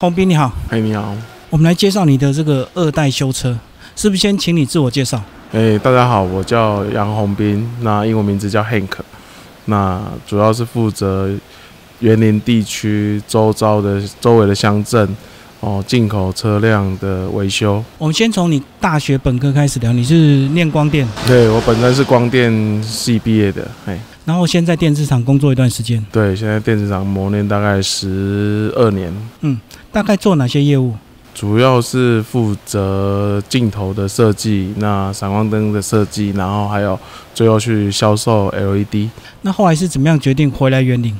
洪斌你好，哎，你好，我们来介绍你的这个二代修车，是不是先请你自我介绍？哎，大家好，我叫杨洪斌，那英文名字叫 Hank，那主要是负责园林地区周遭的周围的乡镇哦，进口车辆的维修。我们先从你大学本科开始聊，你是念光电，对我本身是光电系毕业的，哎，然后先在电子厂工作一段时间，对，现在电子厂磨练大概十二年，嗯大概做哪些业务？主要是负责镜头的设计，那闪光灯的设计，然后还有最后去销售 LED。那后来是怎么样决定回来园林？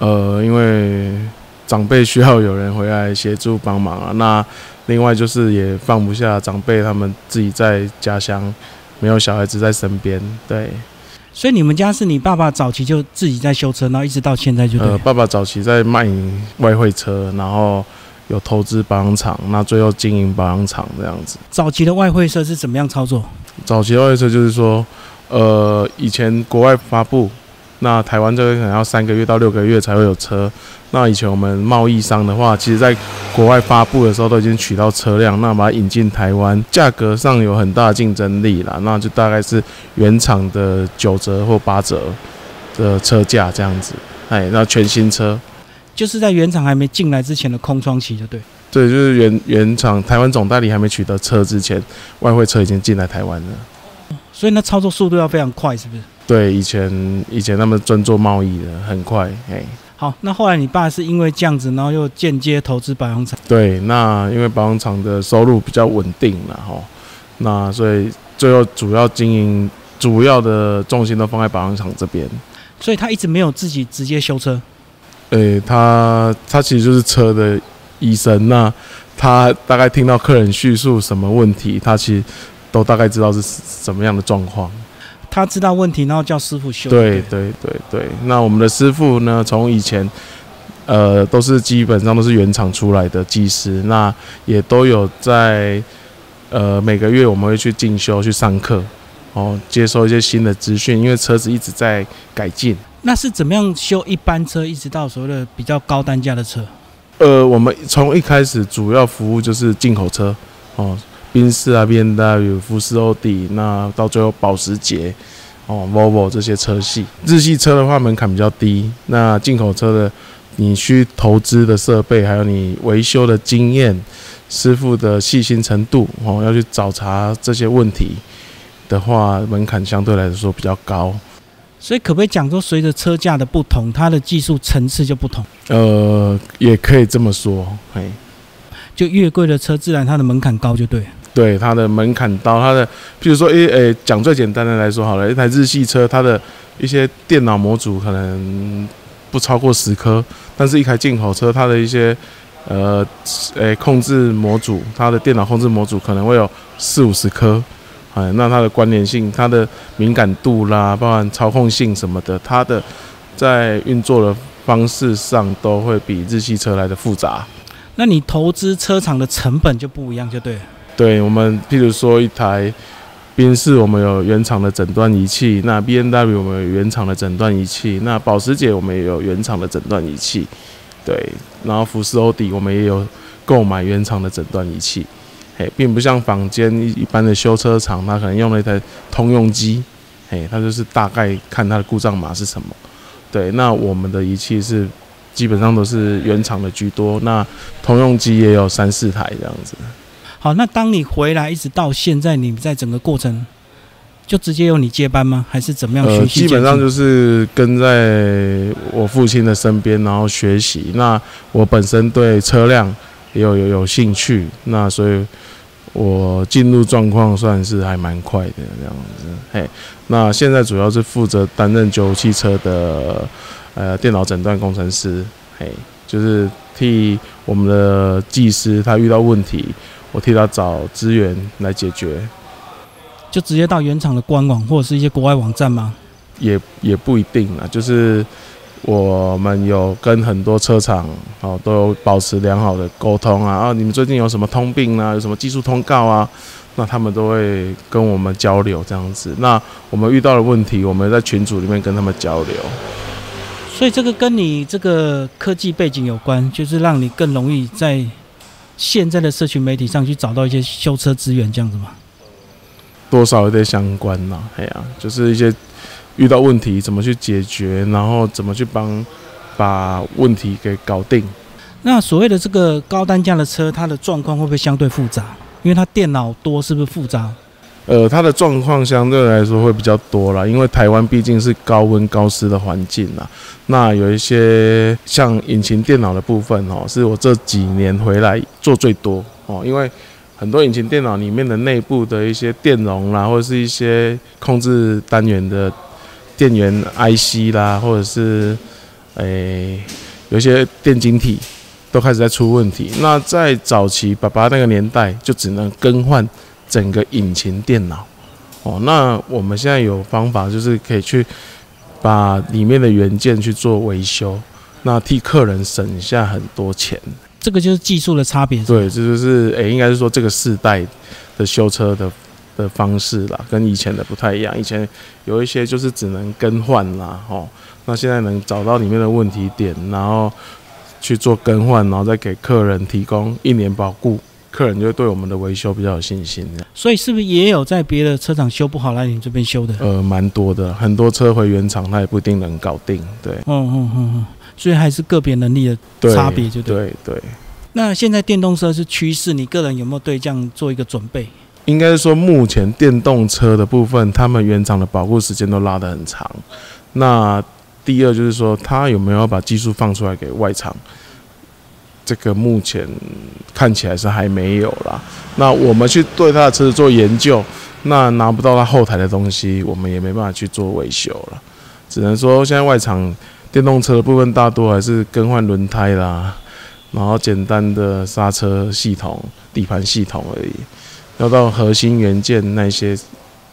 呃，因为长辈需要有人回来协助帮忙啊。那另外就是也放不下长辈他们自己在家乡没有小孩子在身边，对。所以你们家是你爸爸早期就自己在修车，然后一直到现在就对。呃，爸爸早期在卖外汇车，然后有投资保养厂，那最后经营保养厂这样子。早期的外汇车是怎么样操作？早期的外汇车就是说，呃，以前国外发布，那台湾这边可能要三个月到六个月才会有车。那以前我们贸易商的话，其实在国外发布的时候都已经取到车辆，那把它引进台湾，价格上有很大的竞争力啦。那就大概是原厂的九折或八折的车价这样子。哎，那全新车，就是在原厂还没进来之前的空窗期，就对。对，就是原原厂台湾总代理还没取得车之前，外汇车已经进来台湾了。所以那操作速度要非常快，是不是？对，以前以前他们专做贸易的，很快，哎。好，那后来你爸是因为这样子，然后又间接投资保养厂。对，那因为保养厂的收入比较稳定了哈，那所以最后主要经营主要的重心都放在保养厂这边。所以他一直没有自己直接修车。诶，他他其实就是车的医生，那他大概听到客人叙述什么问题，他其实都大概知道是什么样的状况。他知道问题，然后叫师傅修。对对对对，那我们的师傅呢，从以前呃都是基本上都是原厂出来的技师，那也都有在呃每个月我们会去进修去上课，哦，接收一些新的资讯，因为车子一直在改进。那是怎么样修一般车，一直到所谓的比较高单价的车？呃，我们从一开始主要服务就是进口车，哦。宾士啊、B N W、福斯、奥迪，那到最后保时捷、哦、Volvo 这些车系，日系车的话门槛比较低。那进口车的，你需投资的设备，还有你维修的经验、师傅的细心程度，哦，要去找查这些问题的话，门槛相对来说比较高。所以可不可以讲说，随着车价的不同，它的技术层次就不同？呃，也可以这么说，嘿，就越贵的车，自然它的门槛高，就对。对它的门槛高，它的，譬如说，诶诶，讲最简单的来说好了，一台日系车，它的一些电脑模组可能不超过十颗，但是一台进口车，它的一些呃，诶，控制模组，它的电脑控制模组可能会有四五十颗，哎，那它的关联性、它的敏感度啦，包含操控性什么的，它的在运作的方式上都会比日系车来的复杂。那你投资车厂的成本就不一样，就对了。对我们，譬如说一台宾士，我们有原厂的诊断仪器；那 B N W 我们有原厂的诊断仪器；那保时捷我们也有原厂的诊断仪器。对，然后福斯、欧迪我们也有购买原厂的诊断仪器。嘿，并不像坊间一般的修车厂，它可能用了一台通用机，嘿，它就是大概看它的故障码是什么。对，那我们的仪器是基本上都是原厂的居多，那通用机也有三四台这样子。好，那当你回来一直到现在，你在整个过程就直接由你接班吗？还是怎么样呃，循序渐进？基本上就是跟在我父亲的身边，然后学习。那我本身对车辆也有有有兴趣，那所以我进入状况算是还蛮快的这样子。嘿，那现在主要是负责担任九汽车的呃电脑诊断工程师，嘿，就是替我们的技师他遇到问题。我替他找资源来解决，就直接到原厂的官网或者是一些国外网站吗？也也不一定啊。就是我们有跟很多车厂哦都有保持良好的沟通啊。啊，你们最近有什么通病啊？有什么技术通告啊？那他们都会跟我们交流这样子。那我们遇到的问题，我们在群组里面跟他们交流。所以这个跟你这个科技背景有关，就是让你更容易在现在的社群媒体上去找到一些修车资源，这样子吗？多少有点相关呐，哎呀，就是一些遇到问题怎么去解决，然后怎么去帮把问题给搞定。那所谓的这个高单价的车，它的状况会不会相对复杂？因为它电脑多，是不是复杂？呃，它的状况相对来说会比较多啦，因为台湾毕竟是高温高湿的环境啦。那有一些像引擎电脑的部分哦，是我这几年回来做最多哦，因为很多引擎电脑里面的内部的一些电容啦，或者是一些控制单元的电源 IC 啦，或者是诶有一些电晶体都开始在出问题。那在早期爸爸那个年代，就只能更换。整个引擎电脑，哦，那我们现在有方法，就是可以去把里面的元件去做维修，那替客人省下很多钱。这个就是技术的差别。对，这就是诶，应该是说这个世代的修车的的方式啦，跟以前的不太一样。以前有一些就是只能更换啦，哦，那现在能找到里面的问题点，然后去做更换，然后再给客人提供一年保固。客人就会对我们的维修比较有信心，所以是不是也有在别的车厂修不好来你这边修的？呃，蛮多的，很多车回原厂，他也不一定能搞定。对，嗯嗯嗯嗯，所以还是个别能力的差别，就对对。那现在电动车是趋势，你个人有没有对这样做一个准备？应该是说，目前电动车的部分，他们原厂的保护时间都拉得很长。那第二就是说，他有没有把技术放出来给外厂？这个目前看起来是还没有啦。那我们去对他的车子做研究，那拿不到他后台的东西，我们也没办法去做维修了。只能说现在外厂电动车的部分大多还是更换轮胎啦，然后简单的刹车系统、底盘系统而已。要到核心元件那些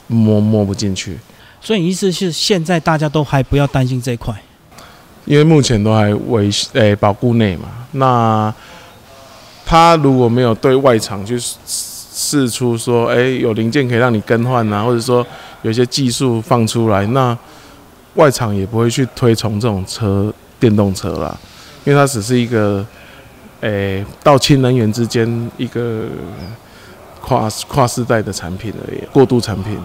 摸摸不进去。所以意思是现在大家都还不要担心这一块。因为目前都还维诶保固内嘛，那他如果没有对外厂去试出说，诶有零件可以让你更换啊，或者说有些技术放出来，那外厂也不会去推崇这种车电动车啦，因为它只是一个诶到氢能源之间一个。跨跨世代的产品而已，过渡产品。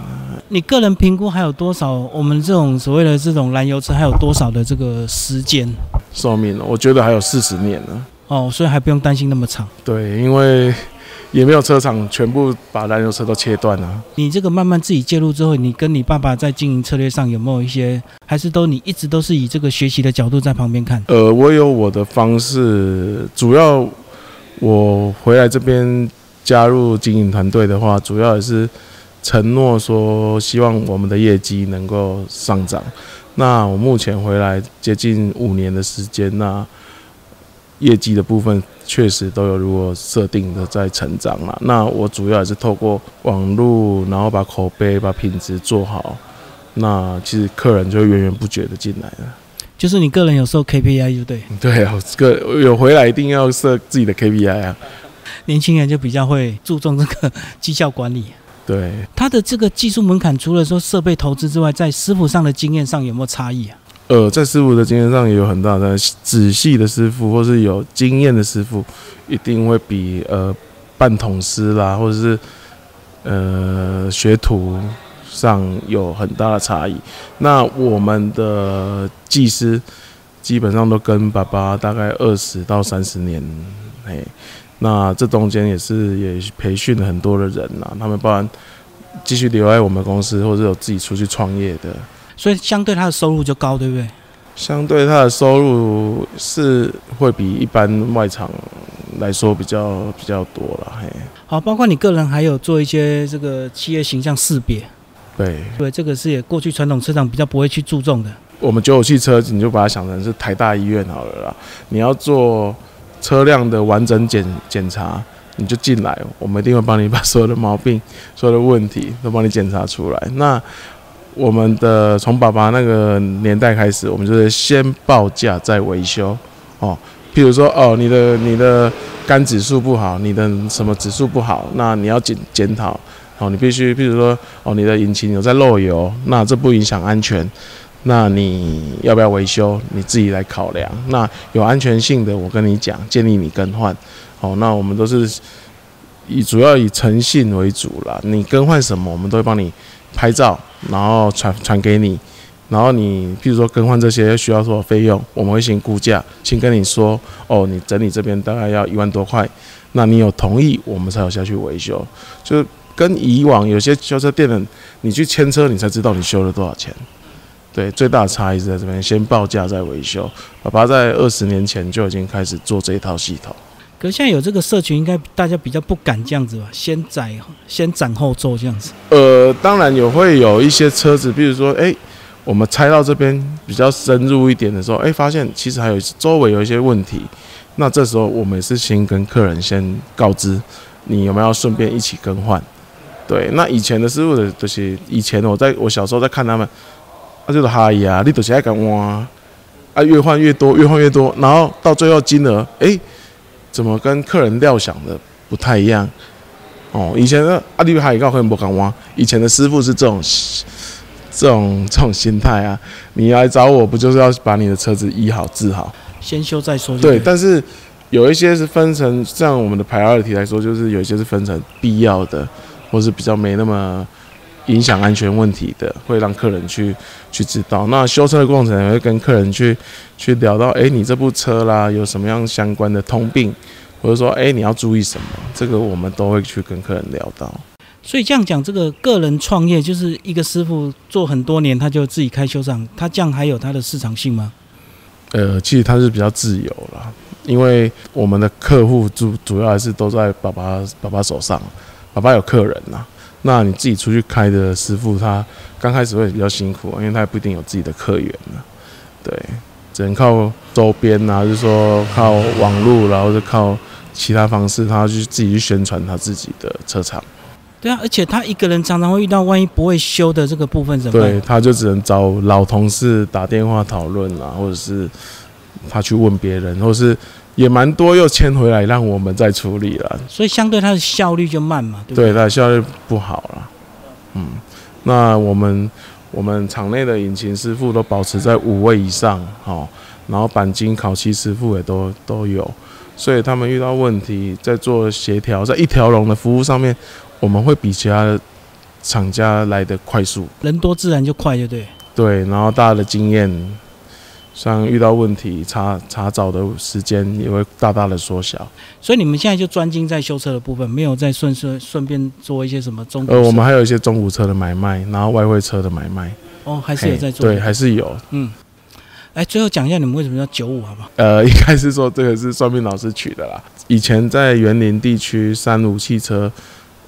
你个人评估还有多少？我们这种所谓的这种燃油车还有多少的这个时间寿命呢？我觉得还有四十年呢。哦，所以还不用担心那么长。对，因为也没有车厂全部把燃油车都切断了。你这个慢慢自己介入之后，你跟你爸爸在经营策略上有没有一些？还是都你一直都是以这个学习的角度在旁边看？呃，我有我的方式，主要我回来这边。加入经营团队的话，主要也是承诺说，希望我们的业绩能够上涨。那我目前回来接近五年的时间，那业绩的部分确实都有如我设定的在成长了。那我主要也是透过网络，然后把口碑、把品质做好，那其实客人就源源不绝的进来了。就是你个人有时候 KPI 就对？对啊，个有回来一定要设自己的 KPI 啊。年轻人就比较会注重这个绩效管理。对，他的这个技术门槛，除了说设备投资之外，在师傅上的经验上有没有差异啊？呃，在师傅的经验上也有很大的仔细的师傅，或是有经验的师傅，一定会比呃半桶师啦，或者是呃学徒上有很大的差异。那我们的技师基本上都跟爸爸大概二十到三十年，嘿。那这中间也是也培训了很多的人呐，他们不然继续留在我们公司，或者有自己出去创业的，所以相对他的收入就高，对不对？相对他的收入是会比一般外场来说比较比较多了，嘿。好，包括你个人还有做一些这个企业形象识别，对，对，这个是也过去传统车厂比较不会去注重的。我们九五汽车，你就把它想成是台大医院好了啦，你要做。车辆的完整检检查，你就进来，我们一定会帮你把所有的毛病、所有的问题都帮你检查出来。那我们的从爸爸那个年代开始，我们就是先报价再维修哦。譬如说，哦，你的你的肝指数不好，你的什么指数不好，那你要检检讨哦。你必须，譬如说，哦，你的引擎有在漏油，那这不影响安全。那你要不要维修？你自己来考量。那有安全性的，我跟你讲，建议你更换。好，那我们都是以主要以诚信为主啦。你更换什么，我们都会帮你拍照，然后传传给你。然后你譬如说更换这些需要多少费用，我们会先估价，先跟你说，哦，你整理这边大概要一万多块。那你有同意，我们才有下去维修。就跟以往有些修车店的，你去签车，你才知道你修了多少钱。对，最大的差异是在这边，先报价再维修。爸爸在二十年前就已经开始做这一套系统。可是现在有这个社群，应该大家比较不敢这样子吧？先载先斩后奏这样子。呃，当然也会有一些车子，比如说，哎，我们拆到这边比较深入一点的时候，哎，发现其实还有周围有一些问题。那这时候我们是先跟客人先告知，你有没有顺便一起更换？对，那以前的师傅的，这些以前我在我小时候在看他们。他就是哈呀，你都是爱敢挖，啊，越换越多，越换越多，然后到最后金额，哎，怎么跟客人料想的不太一样？哦，以前的阿弟哈一个客人不敢挖，以前的师傅是这种这种这种心态啊，你来找我不就是要把你的车子医好治好，先修再说。对，但是有一些是分成，像我们的排二题来说，就是有一些是分成必要的，或是比较没那么。影响安全问题的，会让客人去去知道。那修车的过程也会跟客人去去聊到，哎，你这部车啦，有什么样相关的通病，或者说，哎，你要注意什么？这个我们都会去跟客人聊到。所以这样讲，这个个人创业就是一个师傅做很多年，他就自己开修厂，他这样还有他的市场性吗？呃，其实他是比较自由啦，因为我们的客户主主要还是都在爸爸爸爸手上，爸爸有客人呐。那你自己出去开的师傅，他刚开始会比较辛苦，因为他也不一定有自己的客源呢。对，只能靠周边啊，就是说靠网络，然后是靠其他方式，他去自己去宣传他自己的车厂。对啊，而且他一个人常常会遇到万一不会修的这个部分怎么办？对，他就只能找老同事打电话讨论啊，或者是他去问别人，或是。也蛮多，又迁回来让我们再处理了，所以相对它的效率就慢嘛，对对？它的效率不好了，嗯，那我们我们厂内的引擎师傅都保持在五位以上，哦，然后钣金烤漆师傅也都都有，所以他们遇到问题在做协调，在一条龙的服务上面，我们会比其他厂家来的快速，人多自然就快，就对。对，然后大家的经验。像遇到问题查查找的时间也会大大的缩小，所以你们现在就专精在修车的部分，没有再顺顺顺便做一些什么中。呃，我们还有一些中古车的买卖，然后外汇车的买卖。哦，还是有在做。对，还是有。嗯。哎，最后讲一下你们为什么叫九五，好不好？呃，应该是说这个是算命老师取的啦。以前在园林地区，三五汽车，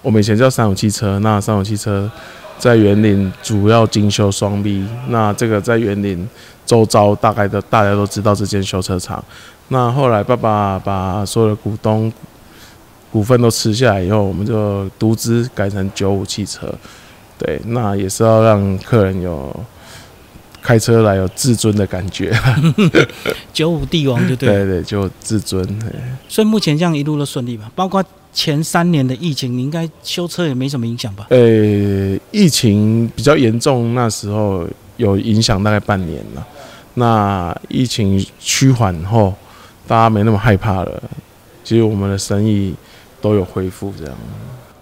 我们以前叫三五汽车，那三五汽车在园林主要精修双 B，那这个在园林。周遭大概的大家都知道这间修车厂。那后来爸爸把所有的股东股份都吃下来以后，我们就独资改成九五汽车。对，那也是要让客人有开车来有自尊的感觉。九五帝王就对。对对，就自尊。所以目前这样一路都顺利吧？包括前三年的疫情，你应该修车也没什么影响吧？呃，疫情比较严重，那时候有影响大概半年了。那疫情趋缓后，大家没那么害怕了，其实我们的生意都有恢复这样。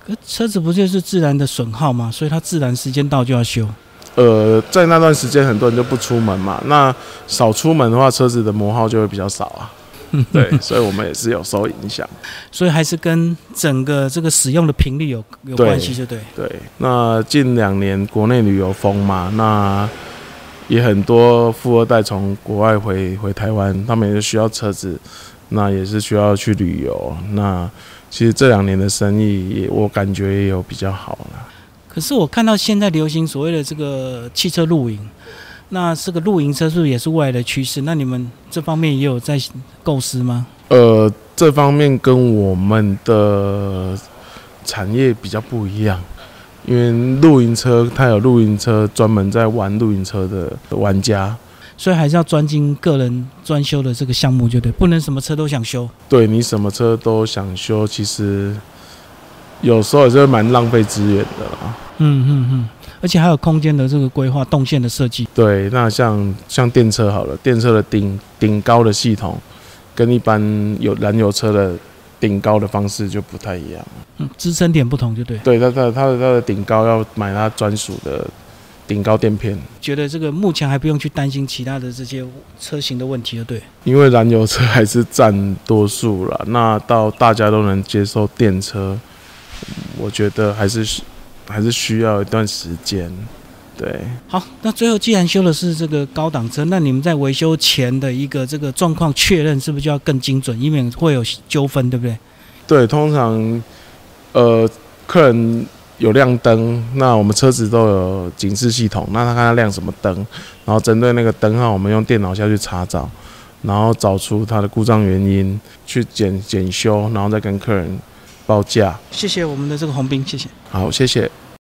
可车子不就是自然的损耗吗？所以它自然时间到就要修。呃，在那段时间很多人就不出门嘛，那少出门的话，车子的磨耗就会比较少啊。对，所以我们也是有受影响。所以还是跟整个这个使用的频率有有关系，就对。对，那近两年国内旅游风嘛，那。也很多富二代从国外回回台湾，他们也是需要车子，那也是需要去旅游。那其实这两年的生意，也我感觉也有比较好了。可是我看到现在流行所谓的这个汽车露营，那这个露营车是不是也是未来的趋势？那你们这方面也有在构思吗？呃，这方面跟我们的产业比较不一样。因为露营车，它有露营车专门在玩露营车的玩家，所以还是要专精个人专修的这个项目，就对，不能什么车都想修。对你什么车都想修，其实有时候也是蛮浪费资源的啦。嗯嗯嗯，而且还有空间的这个规划、动线的设计。对，那像像电车好了，电车的顶顶高的系统，跟一般有燃油车的顶高的方式就不太一样。嗯，支撑点不同就对。对，它它它的它的顶高要买它专属的顶高垫片，觉得这个目前还不用去担心其他的这些车型的问题就对。因为燃油车还是占多数了。那到大家都能接受电车，嗯我觉得还是需还是需要一段时间。对，好，那最后既然修的是这个高档车，那你们在维修前的一个这个状况确认是不是就要更精准，以免会有纠纷，对不对？对，通常呃客人有亮灯，那我们车子都有警示系统，那他看他亮什么灯，然后针对那个灯号，我们用电脑下去查找，然后找出它的故障原因，去检检修，然后再跟客人报价。谢谢我们的这个红兵，谢谢。好，谢谢。